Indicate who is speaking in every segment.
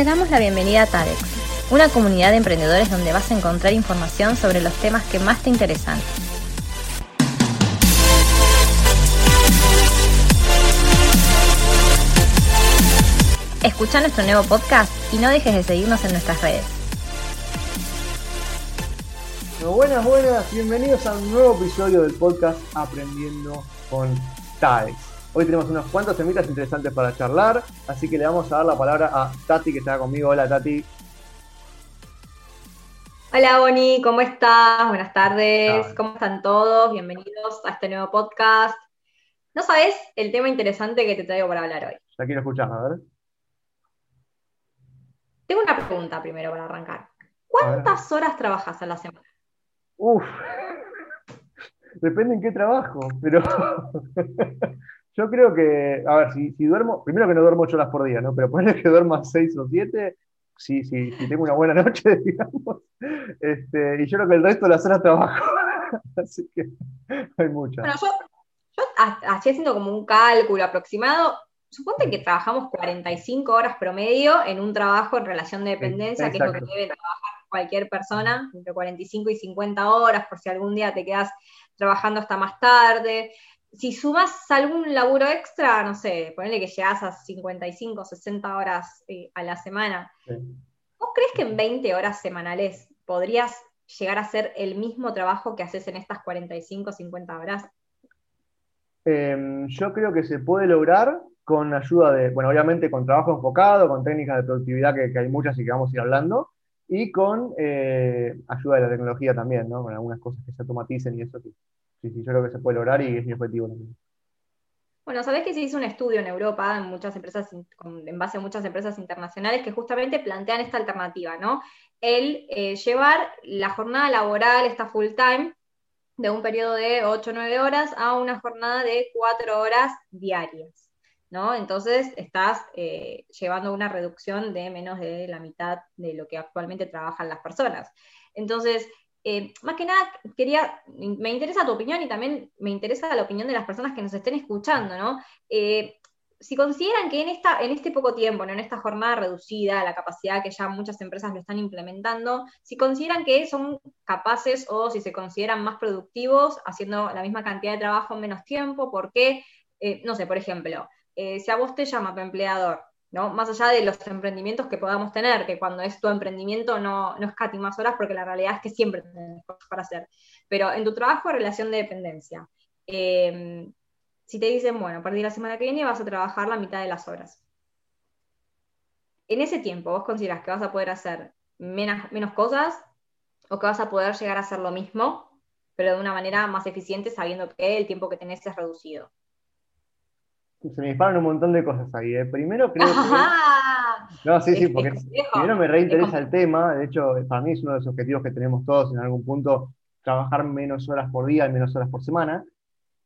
Speaker 1: Te damos la bienvenida a TADEX, una comunidad de emprendedores donde vas a encontrar información sobre los temas que más te interesan. Escucha nuestro nuevo podcast y no dejes de seguirnos en nuestras redes.
Speaker 2: buenas, buenas, bienvenidos a un nuevo episodio del podcast Aprendiendo con TADEX. Hoy tenemos unos cuantos temitas interesantes para charlar, así que le vamos a dar la palabra a Tati que está conmigo. Hola Tati.
Speaker 3: Hola Boni, ¿cómo estás? Buenas tardes, ¿cómo están todos? Bienvenidos a este nuevo podcast. No sabes el tema interesante que te traigo para hablar hoy.
Speaker 2: Ya quiero escuchar, a ver.
Speaker 3: Tengo una pregunta primero para arrancar. ¿Cuántas horas trabajas a la semana?
Speaker 2: Uf, depende en qué trabajo, pero yo creo que, a ver, si, duermo, primero que no duermo ocho horas por día, ¿no? Pero ponerle que duerma seis o siete, sí, sí, si tengo una buena noche, digamos. Este, y yo creo que el resto de las horas trabajo. Así que hay muchas.
Speaker 3: Bueno, yo, yo así haciendo como un cálculo aproximado, suponte que trabajamos 45 horas promedio en un trabajo en relación de dependencia, que es lo que debe trabajar cualquier persona, entre 45 y 50 horas, por si algún día te quedas trabajando hasta más tarde. Si sumas algún laburo extra, no sé, ponele que llegas a 55, 60 horas eh, a la semana, ¿vos crees que en 20 horas semanales podrías llegar a hacer el mismo trabajo que haces en estas 45, 50 horas?
Speaker 2: Em, yo creo que se puede lograr con ayuda de, bueno, obviamente con trabajo enfocado, con técnicas de productividad que, hay muchas y que vamos a ir hablando, y con eh, ayuda de la tecnología también, ¿no? Con algunas cosas que se automaticen y eso sí. Sí, yo creo que se puede lograr y es mi objetivo también.
Speaker 3: Bueno, sabés que se hizo un estudio en Europa, en muchas empresas, en base a muchas empresas internacionales, que justamente plantean esta alternativa, ¿no? El eh, llevar la jornada laboral, esta full time, de un periodo de 8 o 9 horas a una jornada de 4 horas diarias. ¿No? Entonces estás eh, llevando una reducción de menos de la mitad de lo que actualmente trabajan las personas. Entonces, eh, más que nada, quería, me interesa tu opinión y también me interesa la opinión de las personas que nos estén escuchando, ¿no? Eh, si consideran que en, esta, en este poco tiempo, en esta jornada reducida, la capacidad que ya muchas empresas lo están implementando, si consideran que son capaces o si se consideran más productivos haciendo la misma cantidad de trabajo en menos tiempo, ¿por qué? no sé, por ejemplo, eh, si a vos te llama tu empleador, ¿no? Más allá de los emprendimientos que podamos tener, que cuando es tu emprendimiento no, no más horas, porque la realidad es que siempre tenés cosas para hacer. Pero en tu trabajo, relación de dependencia. Em, si te dicen, bueno, a partir de la semana que viene vas a trabajar la mitad de las horas. En ese tiempo, ¿vos consideras que vas a poder hacer menos, menos cosas o que vas a poder llegar a hacer lo mismo, pero de una manera más eficiente sabiendo que el tiempo que tenés es reducido?
Speaker 2: Se me disparan un montón de cosas ahí. ¿eh? Primero creo que. No, sí, sí, porque primero me reinteresa el tema. De hecho, para mí es uno de los objetivos que tenemos todos en algún punto, trabajar menos horas por día y menos horas por semana.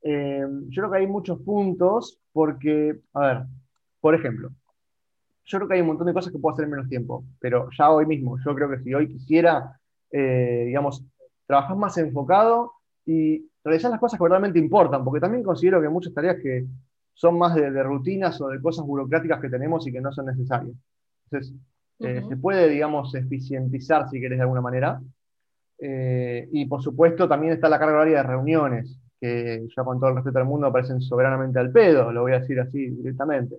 Speaker 2: Eh, yo creo que hay muchos puntos porque, a ver, por ejemplo, yo creo que hay un montón de cosas que puedo hacer en menos tiempo, pero ya hoy mismo, yo creo que si hoy quisiera, eh, digamos, trabajar más enfocado y realizar las cosas que realmente importan, porque también considero que muchas tareas que son más de, rutinas o de cosas burocráticas que tenemos y que no son necesarias. Entonces, eh, se puede, digamos, eficientizar, si querés, de alguna manera. Eh, y por supuesto, también está la carga horaria de reuniones, que ya con todo el respeto del mundo parecen soberanamente al pedo, lo voy a decir así directamente.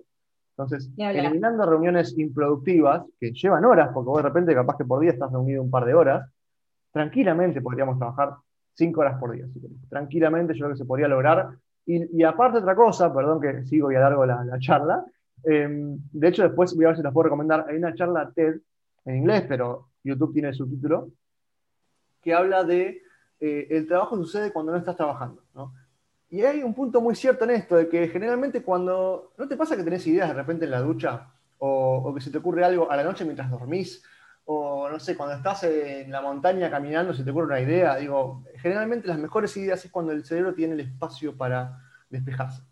Speaker 2: Entonces, eliminando reuniones improductivas, que llevan horas, porque vos de repente capaz que por día estás reunido un par de horas, tranquilamente podríamos trabajar cinco horas por día. Tranquilamente yo creo que se podría lograr y, aparte otra cosa, perdón que sigo y alargo la, la charla, em, de hecho después voy a ver si las puedo recomendar, hay una charla TED en inglés, pero YouTube tiene el subtítulo, que habla de eh, el trabajo sucede cuando no estás trabajando. ¿no? Y hay un punto muy cierto en esto, de que generalmente cuando, ¿no te pasa que tenés ideas de repente en la ducha? O, o que se te ocurre algo a la noche mientras dormís, o no sé, cuando estás en la montaña caminando se te ocurre una idea. Digo, generalmente las mejores ideas es cuando el cerebro tiene el espacio para despejarse.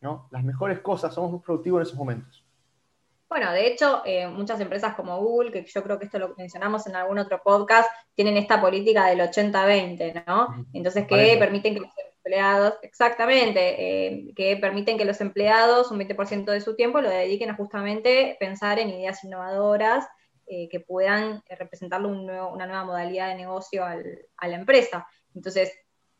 Speaker 2: ¿no? Las mejores cosas, somos más productivos en esos momentos.
Speaker 3: Bueno, de hecho, eh, muchas empresas como Google, que yo creo que esto lo mencionamos en algún otro podcast, tienen esta política del 80-20, ¿no? Entonces, que permiten que empleados, exactamente, eh, que permiten que los empleados un 20% de su tiempo lo dediquen a justamente pensar en ideas innovadoras eh, que puedan representarle una nueva modalidad de negocio a la empresa. Entonces,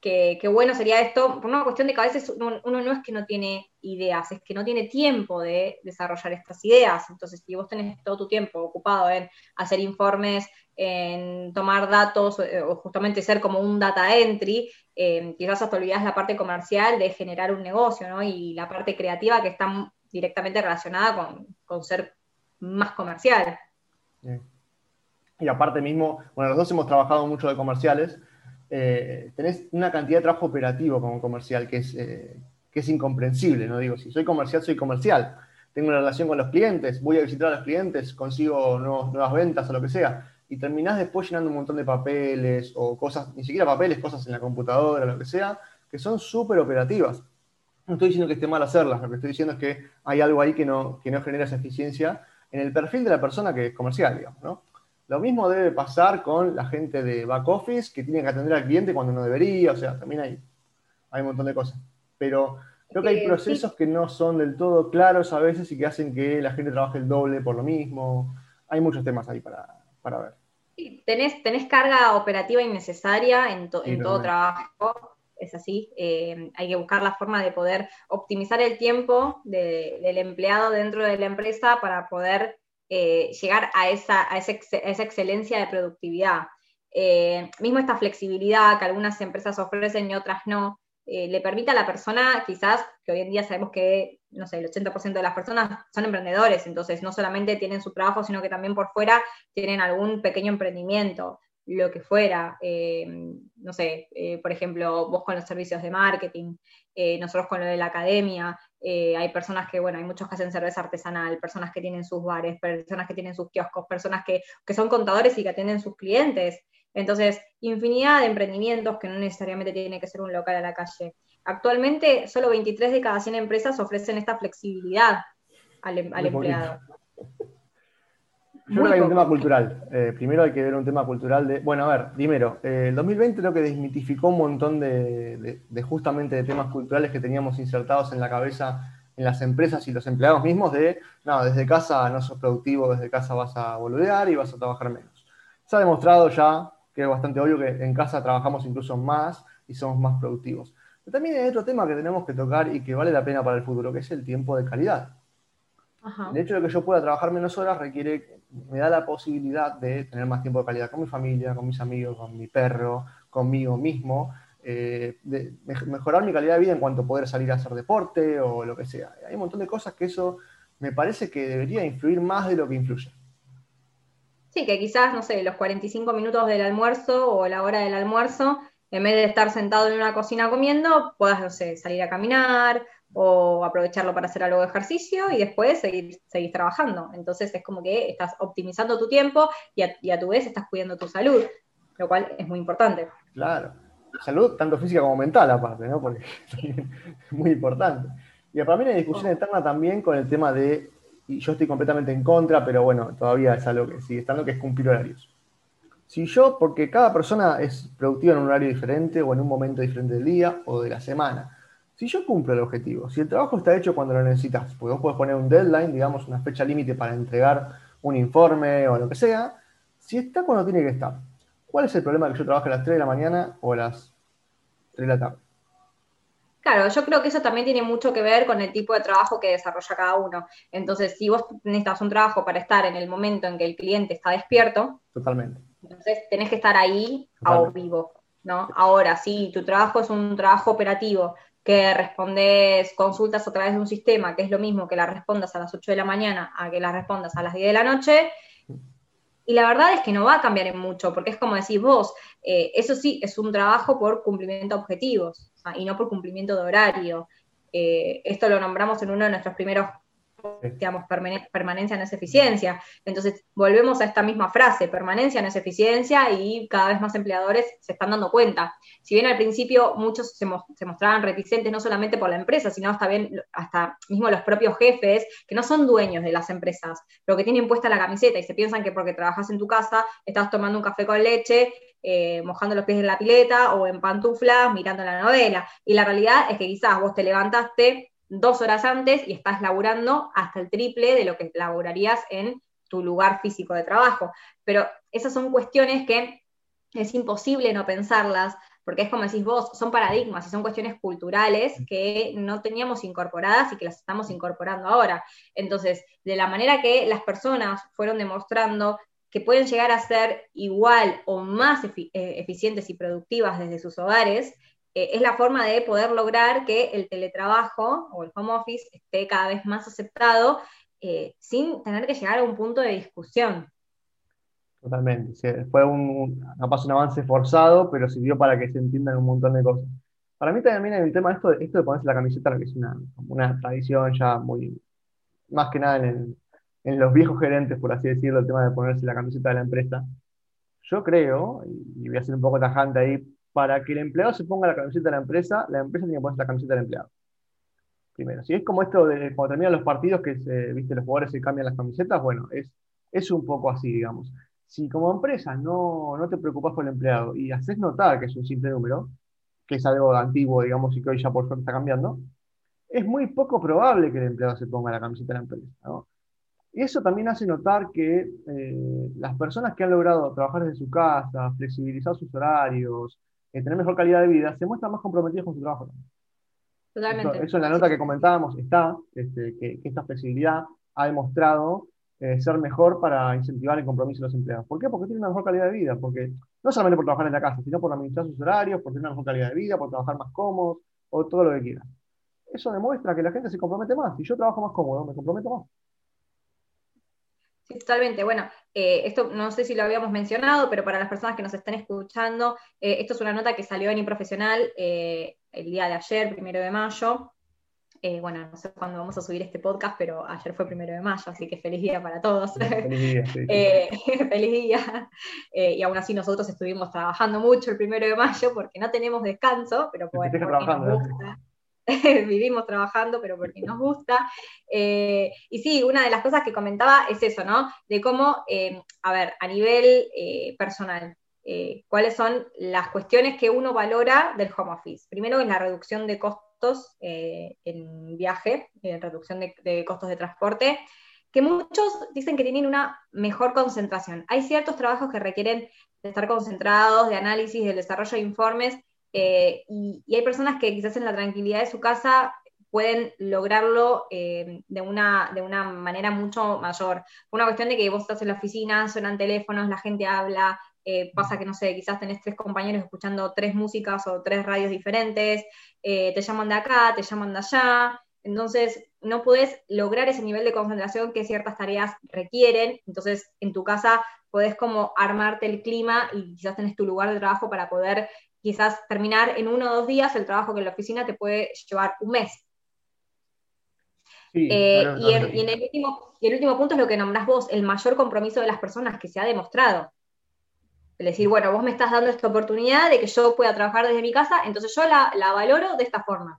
Speaker 3: qué bueno sería esto, por una cuestión de que a veces uno, no es que no tiene ideas, es que no tiene tiempo de desarrollar estas ideas. Entonces, si vos tenés todo tu tiempo ocupado en hacer informes, en tomar datos eh, o justamente ser como un data entry, eh, quizás hasta olvidás la parte comercial de generar un negocio, ¿no? Y la parte creativa que está directamente relacionada con, ser más comercial.
Speaker 2: Y aparte mismo, bueno, los dos hemos trabajado mucho de comerciales, eh, tenés una cantidad de trabajo operativo como comercial que es, eh, que es incomprensible, ¿no? Digo, si soy comercial, soy comercial. Tengo una relación con los clientes, voy a visitar a los clientes, consigo nuevas ventas o lo que sea. Y terminás después llenando un montón de papeles o cosas, ni siquiera papeles, cosas en la computadora, lo que sea, que son súper operativas. No estoy diciendo que esté mal hacerlas, lo que estoy diciendo es que hay algo ahí que no, que no genera esa eficiencia en el perfil de la persona que es comercial, digamos, ¿no? Lo mismo debe pasar con la gente de back office que tiene que atender al cliente cuando no debería, o sea, también hay, hay un montón de cosas. Pero creo que hay eh, procesos que no son del todo claros a veces y que hacen que la gente trabaje el doble por lo mismo. Hay muchos temas ahí para, ver.
Speaker 3: Sí, tenés, tenés carga operativa innecesaria en, en todo trabajo, es así. Eh, hay que buscar la forma de poder optimizar el tiempo del empleado dentro de la empresa para poder eh, llegar a esa, a esa, excelencia de productividad. Eh, mismo esta flexibilidad que algunas empresas ofrecen y otras no, eh, le permite a la persona, quizás, que hoy en día sabemos que, no sé, el 80% de las personas son emprendedores, entonces no solamente tienen su trabajo, sino que también por fuera tienen algún pequeño emprendimiento, lo que fuera, no sé, por ejemplo, vos con los servicios de marketing, nosotros con lo de la academia, eh, hay personas que, bueno, hay muchos que hacen cerveza artesanal, personas que tienen sus bares, personas que tienen sus kioscos, personas que, son contadores y que atienden sus clientes. Entonces, infinidad de emprendimientos que no necesariamente tiene que ser un local a la calle. Actualmente, solo 23 de cada 100 empresas ofrecen esta flexibilidad al, em, empleado.
Speaker 2: Yo creo que hay un tema cultural. Eh, primero hay que ver un tema cultural de. Bueno, a ver, primero, eh, el 2020 creo que desmitificó un montón de, justamente de temas culturales que teníamos insertados en la cabeza en las empresas y los empleados mismos de, no, desde casa no sos productivo, desde casa vas a boludear y vas a trabajar menos. Se ha demostrado ya, que es bastante obvio, que en casa trabajamos incluso más y somos más productivos. Pero también hay otro tema que tenemos que tocar y que vale la pena para el futuro, que es el tiempo de calidad. El hecho de que yo pueda trabajar menos horas requiere, me da la posibilidad de tener más tiempo de calidad con mi familia, con mis amigos, con mi perro, conmigo mismo, eh, de mejorar mi calidad de vida en cuanto a poder salir a hacer deporte o lo que sea. Hay un montón de cosas que eso me parece que debería influir más de lo que influye.
Speaker 3: Sí, que quizás, no sé, los 45 minutos del almuerzo o la hora del almuerzo, en vez de estar sentado en una cocina comiendo, puedas, no sé, salir a caminar o aprovecharlo para hacer algo de ejercicio y después seguir, seguir trabajando. Entonces es como que estás optimizando tu tiempo y a, tu vez estás cuidando tu salud, lo cual es muy importante.
Speaker 2: Claro, salud tanto física como mental aparte, ¿no? Porque es muy importante. Y para mí hay discusión eterna también con el tema de, y yo estoy completamente en contra, pero bueno, todavía es algo que sigue estando, que es cumplir horarios. Si yo, porque cada persona es productiva en un horario diferente o en un momento diferente del día o de la semana, si yo cumplo el objetivo, si el trabajo está hecho cuando lo necesitas, porque vos puedes poner un deadline, digamos, una fecha límite para entregar un informe o lo que sea, si está cuando tiene que estar, ¿cuál es el problema que yo trabaje a las 3 de la mañana o a las 3 de la tarde?
Speaker 3: Claro, yo creo que eso también tiene mucho que ver con el tipo de trabajo que desarrolla cada uno. Entonces, si vos necesitas un trabajo para estar en el momento en que el cliente está despierto,
Speaker 2: totalmente.
Speaker 3: Entonces, tenés que estar ahí a vivo, ¿no? Ahora, si tu trabajo es un trabajo operativo que respondes consultas a través de un sistema, que es lo mismo que la respondas a las 8 de la mañana a que la respondas a las 10 de la noche, y la verdad es que no va a cambiar en mucho, porque es como decís vos, eh, eso sí, es un trabajo por cumplimiento de objetivos y no por cumplimiento de horario. Eh, esto lo nombramos en uno de nuestros primeros digamos, permanencia no es eficiencia. Entonces, volvemos a esta misma frase, permanencia no es eficiencia y cada vez más empleadores se están dando cuenta. Si bien al principio muchos se, mostraban reticentes, no solamente por la empresa, sino hasta, bien, hasta mismo los propios jefes, que no son dueños de las empresas, pero que tienen puesta la camiseta y se piensan que porque trabajas en tu casa, estás tomando un café con leche, eh, mojando los pies en la pileta o en pantuflas, mirando la novela. Y la realidad es que quizás vos te levantaste dos horas antes y estás laburando hasta el triple de lo que laburarías en tu lugar físico de trabajo. Pero esas son cuestiones que es imposible no pensarlas, porque es como decís vos, son paradigmas y son cuestiones culturales que no teníamos incorporadas y que las estamos incorporando ahora. Entonces, de la manera que las personas fueron demostrando que pueden llegar a ser igual o más eh, eficientes y productivas desde sus hogares, eh, es la forma de poder lograr que el teletrabajo o el home office esté cada vez más aceptado eh, sin tener que llegar a un punto de discusión.
Speaker 2: Totalmente, fue un, un avance forzado, pero sirvió para que se entiendan un montón de cosas. Para mí también el tema de esto, esto de ponerse la camiseta, que es una, una tradición ya muy, más que nada en, en los viejos gerentes, por así decirlo, el tema de ponerse la camiseta de la empresa. Yo creo, y voy a ser un poco tajante ahí, para que el empleado se ponga la camiseta de la empresa, la empresa tiene que ponerse la camiseta del empleado. Primero, si es como esto de cuando terminan los partidos que se, viste, los jugadores se cambian las camisetas, bueno, es, es un poco así, digamos. Si como empresa no, no te preocupas por el empleado y haces notar que es un simple número, que es algo antiguo, digamos, y que hoy ya por suerte está cambiando, es muy poco probable que el empleado se ponga la camiseta de la empresa. Y eso también hace notar que eh, las personas que han logrado trabajar desde su casa, flexibilizar sus horarios, tener mejor calidad de vida, se muestran más comprometidos con su trabajo.
Speaker 3: Totalmente.
Speaker 2: Eso, en la nota que comentábamos está, este, que, esta flexibilidad ha demostrado eh, ser mejor para incentivar el compromiso de los empleados. ¿Por qué? Porque tienen una mejor calidad de vida, porque no solamente por trabajar en la casa, sino por administrar sus horarios, por tener una mejor calidad de vida, por trabajar más cómodos, o todo lo que quieran. Eso demuestra que la gente se compromete más. Si yo trabajo más cómodo, me comprometo más.
Speaker 3: Sí, totalmente. Bueno, eh, esto no sé si lo habíamos mencionado, pero para las personas que nos están escuchando, eh, esto es una nota que salió en Improfesional eh, el día de ayer, primero de mayo. bueno, no sé cuándo vamos a subir este podcast, pero ayer fue primero de mayo, así que feliz día para todos. Feliz día, sí. feliz día. y aún así nosotros estuvimos trabajando mucho el primero de mayo porque no tenemos descanso, pero bueno, nos gusta. vivimos trabajando, pero porque nos gusta. Eh, y sí, una de las cosas que comentaba es eso, ¿no? De cómo, eh, a ver, a nivel eh, personal, cuáles son las cuestiones que uno valora del home office. Primero es la reducción de costos en viaje, reducción de, costos de transporte que muchos dicen que tienen una mejor concentración. Hay ciertos trabajos que requieren estar concentrados, de análisis, del desarrollo de informes, eh, y, hay personas que quizás en la tranquilidad de su casa pueden lograrlo eh, de, una, de una manera mucho mayor. Una cuestión de que vos estás en la oficina, suenan teléfonos, la gente habla, eh, pasa que, no sé, quizás tenés tres compañeros escuchando tres músicas o tres radios diferentes, te llaman de acá, te llaman de allá, entonces no puedes lograr ese nivel de concentración que ciertas tareas requieren, entonces en tu casa podés como armarte el clima y quizás tenés tu lugar de trabajo para poder quizás terminar en uno o dos días el trabajo que en la oficina te puede llevar un mes. Eh, y, en el último, el último punto es lo que nombrás vos, el mayor compromiso de las personas que se ha demostrado. Es decir, bueno, vos me estás dando esta oportunidad de que yo pueda trabajar desde mi casa, entonces yo la, valoro de esta forma.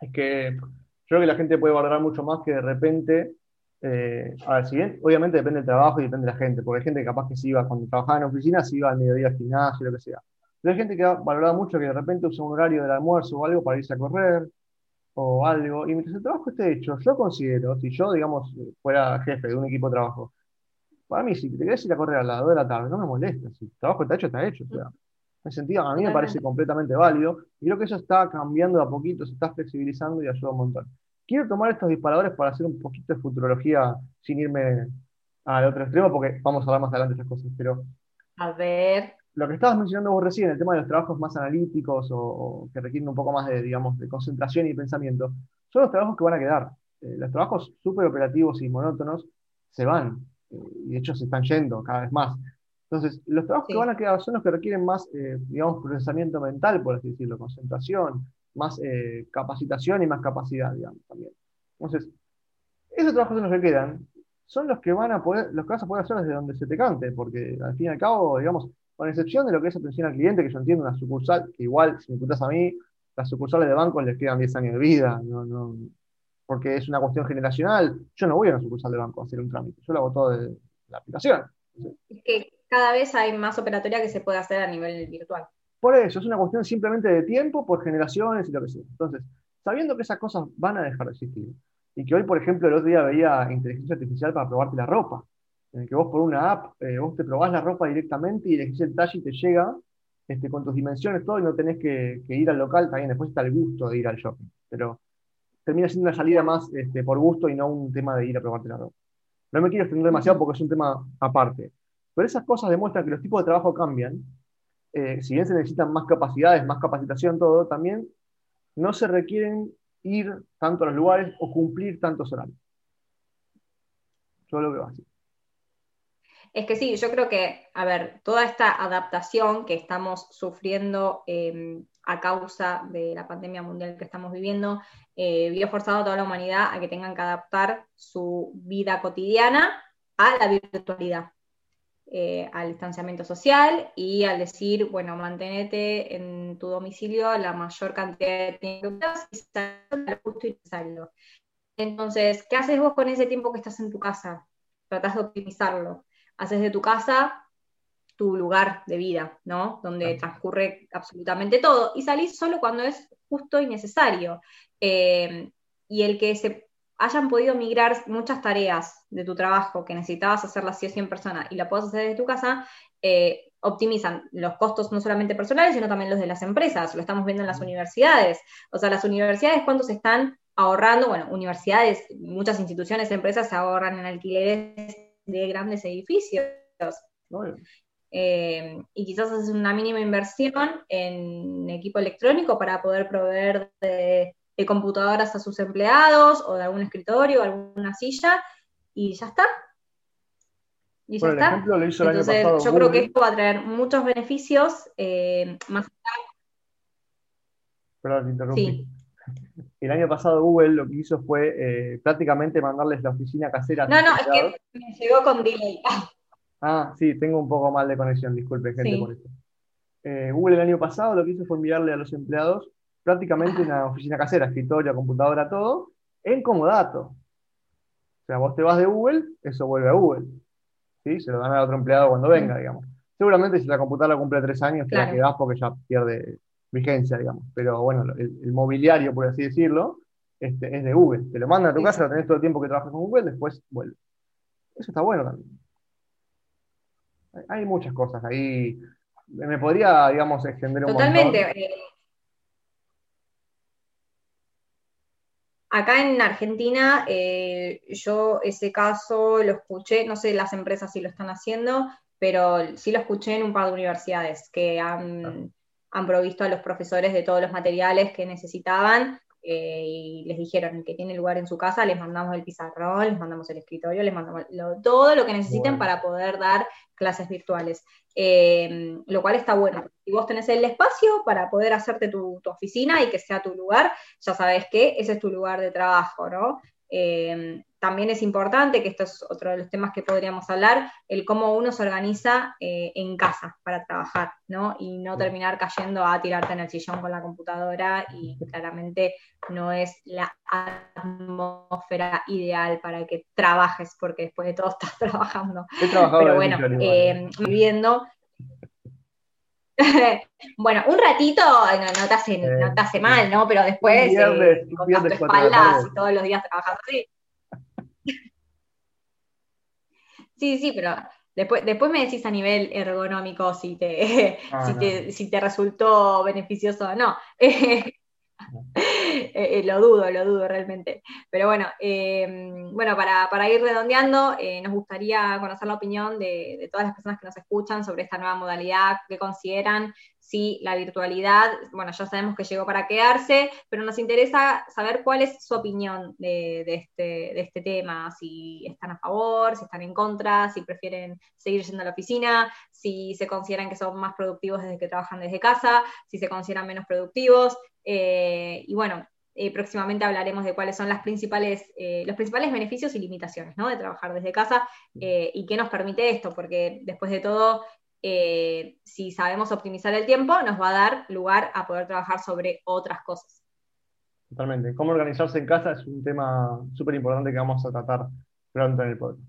Speaker 2: Es que yo creo que la gente puede valorar mucho más que de repente, eh, a ver, si bien, obviamente depende del trabajo y depende de la gente, porque hay gente que capaz que se iba, cuando trabajaba en oficina, se iba al mediodía al gimnasio, lo que sea. Pero hay gente que ha valorado mucho que de repente usa un horario del almuerzo o algo para irse a correr o algo. Y mientras el trabajo esté hecho, yo considero, si yo, digamos, fuera jefe de un equipo de trabajo, para mí, si te querés ir a correr a las 2 de la tarde, no me molesta. Si el trabajo está hecho, está hecho. O sea, en ese sentido, a mí me parece completamente válido. Y creo que eso está cambiando a poquito, se está flexibilizando y ayuda un montón. Quiero tomar estos disparadores para hacer un poquito de futurología sin irme al otro extremo, porque vamos a hablar más adelante de estas cosas. Pero.
Speaker 3: A ver
Speaker 2: lo que estabas mencionando vos recién, el tema de los trabajos más analíticos o, que requieren un poco más de, digamos, de concentración y pensamiento, son los trabajos que van a quedar. Eh, los trabajos súper operativos y monótonos se van, eh, y de hecho se están yendo cada vez más. Entonces, los trabajos que van a quedar son los que requieren más, eh, digamos, procesamiento mental, por así decirlo, concentración, más capacitación y más capacidad, digamos, también. Entonces, Esos trabajos son los que quedan, son los que van a poder, los que vas a poder hacer desde donde se te cante, porque al fin y al cabo, digamos, con excepción de lo que es atención al cliente, que yo entiendo una sucursal, que igual, si me preguntas a mí, las sucursales de bancos les quedan 10 años de vida, no, no, porque es una cuestión generacional. Yo no voy a una sucursal de banco a hacer un trámite, yo lo hago todo de la aplicación.
Speaker 3: Es que cada vez hay más operatoria que se puede hacer a nivel virtual.
Speaker 2: Por eso, es una cuestión simplemente de tiempo, por generaciones y lo que sea. Entonces, sabiendo que esas cosas van a dejar de existir, y que hoy, por ejemplo, el otro día veía inteligencia artificial para probarte la ropa, en el que vos por una app, eh, vos te probás la ropa directamente y elegís el talle y te llega este, con tus dimensiones, todo, y no tenés que, ir al local, también después está el gusto de ir al shopping. Pero termina siendo una salida más este, por gusto y no un tema de ir a probarte la ropa. No me quiero extender demasiado porque es un tema aparte. Pero esas cosas demuestran que los tipos de trabajo cambian. Eh, si bien se necesitan más capacidades, más capacitación, todo, también no se requieren ir tanto a los lugares o cumplir tantos horarios. Yo lo veo así.
Speaker 3: Es que sí, yo creo que, a ver, toda esta adaptación que estamos sufriendo em, a causa de la pandemia mundial que estamos viviendo, eh, vio forzado a toda la humanidad a que tengan que adaptar su vida cotidiana a la virtualidad. Eh, al distanciamiento social y al decir, bueno, mantenete en tu domicilio la mayor cantidad de tiempo y lo justo y necesario. Entonces, ¿qué haces vos con ese tiempo que estás en tu casa? Tratás de optimizarlo. Haces de tu casa tu lugar de vida, ¿no? Donde transcurre absolutamente todo y salís solo cuando es justo y necesario. Eh, y el que se hayan podido migrar muchas tareas de tu trabajo que necesitabas hacerlas sí o sí en persona y la puedas hacer desde tu casa, eh, optimizan los costos no solamente personales, sino también los de las empresas. Lo estamos viendo en las universidades. O sea, las universidades, ¿cuánto se están ahorrando? Bueno, universidades, muchas instituciones, empresas se ahorran en alquileres de grandes edificios. Eh, y quizás haces una mínima inversión en equipo electrónico para poder proveer de de computadoras a sus empleados o de algún escritorio, o alguna silla, y ya está. Y ya está. Entonces, yo creo que esto va a traer muchos beneficios, eh, más
Speaker 2: Perdón, interrumpí. El año pasado Google lo que hizo fue eh, prácticamente mandarles la oficina casera.
Speaker 3: No, no, es que me llegó con delay.
Speaker 2: Ah, sí, tengo un poco mal de conexión, disculpe gente por eso. Eh, Google el año pasado lo que hizo fue enviarle a los empleados prácticamente una oficina casera, escritorio, computadora, todo, en Comodato. O sea, vos te vas de Google, eso vuelve a Google. ¿sí? Se lo dan a otro empleado cuando venga, digamos. Seguramente si la computadora cumple tres años, te la quedás porque ya pierde vigencia, digamos. Pero bueno, el, mobiliario, por así decirlo, este, es de Google. Te lo mandan a tu casa, lo tenés todo el tiempo que trabajas con Google, después vuelve. Eso está bueno también. Hay muchas cosas ahí. Me podría, digamos, extender un
Speaker 3: Totalmente. Eh, Acá en Argentina, eh, yo ese caso lo escuché, no sé las empresas si lo están haciendo, pero sí lo escuché en un par de universidades que han, han provisto a los profesores de todos los materiales que necesitaban eh, y les dijeron que tiene lugar en su casa, les mandamos el pizarrón, les mandamos el escritorio, les mandamos todo lo que necesiten para poder dar clases virtuales. Eh, lo cual está bueno. Si vos tenés el espacio para poder hacerte tu, tu, oficina y que sea tu lugar, ya sabes que ese es tu lugar de trabajo, ¿no? Eh, también es importante, que esto es otro de los temas que podríamos hablar, el cómo uno se organiza eh, en casa para trabajar, ¿no? Y no terminar cayendo a tirarte en el sillón con la computadora y claramente no es la atmósfera ideal para que trabajes, porque después de todo estás trabajando. Pero bueno, eh, viviendo bueno, un ratito no, te hace, no, te hace, mal, ¿no? Pero después, eh, con tu espaldas y todos los días trabajando así. sí, sí, pero después, después me decís a nivel ergonómico si te, ah, si, te si te resultó beneficioso o no. Eh, eh, lo dudo, lo dudo realmente. Pero bueno, eh, bueno para, ir redondeando, nos gustaría conocer la opinión de, todas las personas que nos escuchan sobre esta nueva modalidad, qué consideran, si la virtualidad, bueno, ya sabemos que llegó para quedarse, pero nos interesa saber cuál es su opinión de, este, de este tema, si están a favor, si están en contra, si prefieren seguir yendo a la oficina, si se consideran que son más productivos desde que trabajan desde casa, si se consideran menos productivos. Y bueno, eh, próximamente hablaremos de cuáles son las principales, eh, los principales beneficios y limitaciones ¿no? de trabajar desde casa y qué nos permite esto, porque después de todo, si sabemos optimizar el tiempo, nos va a dar lugar a poder trabajar sobre otras cosas.
Speaker 2: Totalmente. Cómo organizarse en casa es un tema súper importante que vamos a tratar pronto en el podcast.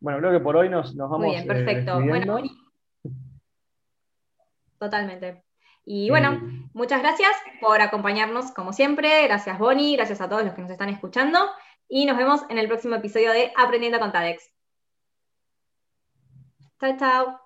Speaker 2: Bueno, creo que por hoy nos, nos vamos.
Speaker 3: Muy bien, perfecto. bueno, totalmente. Y bueno, muchas gracias por acompañarnos como siempre. Gracias Bonnie, gracias a todos los que nos están escuchando. Y nos vemos en el próximo episodio de Aprendiendo con TADEX. Chao, chao.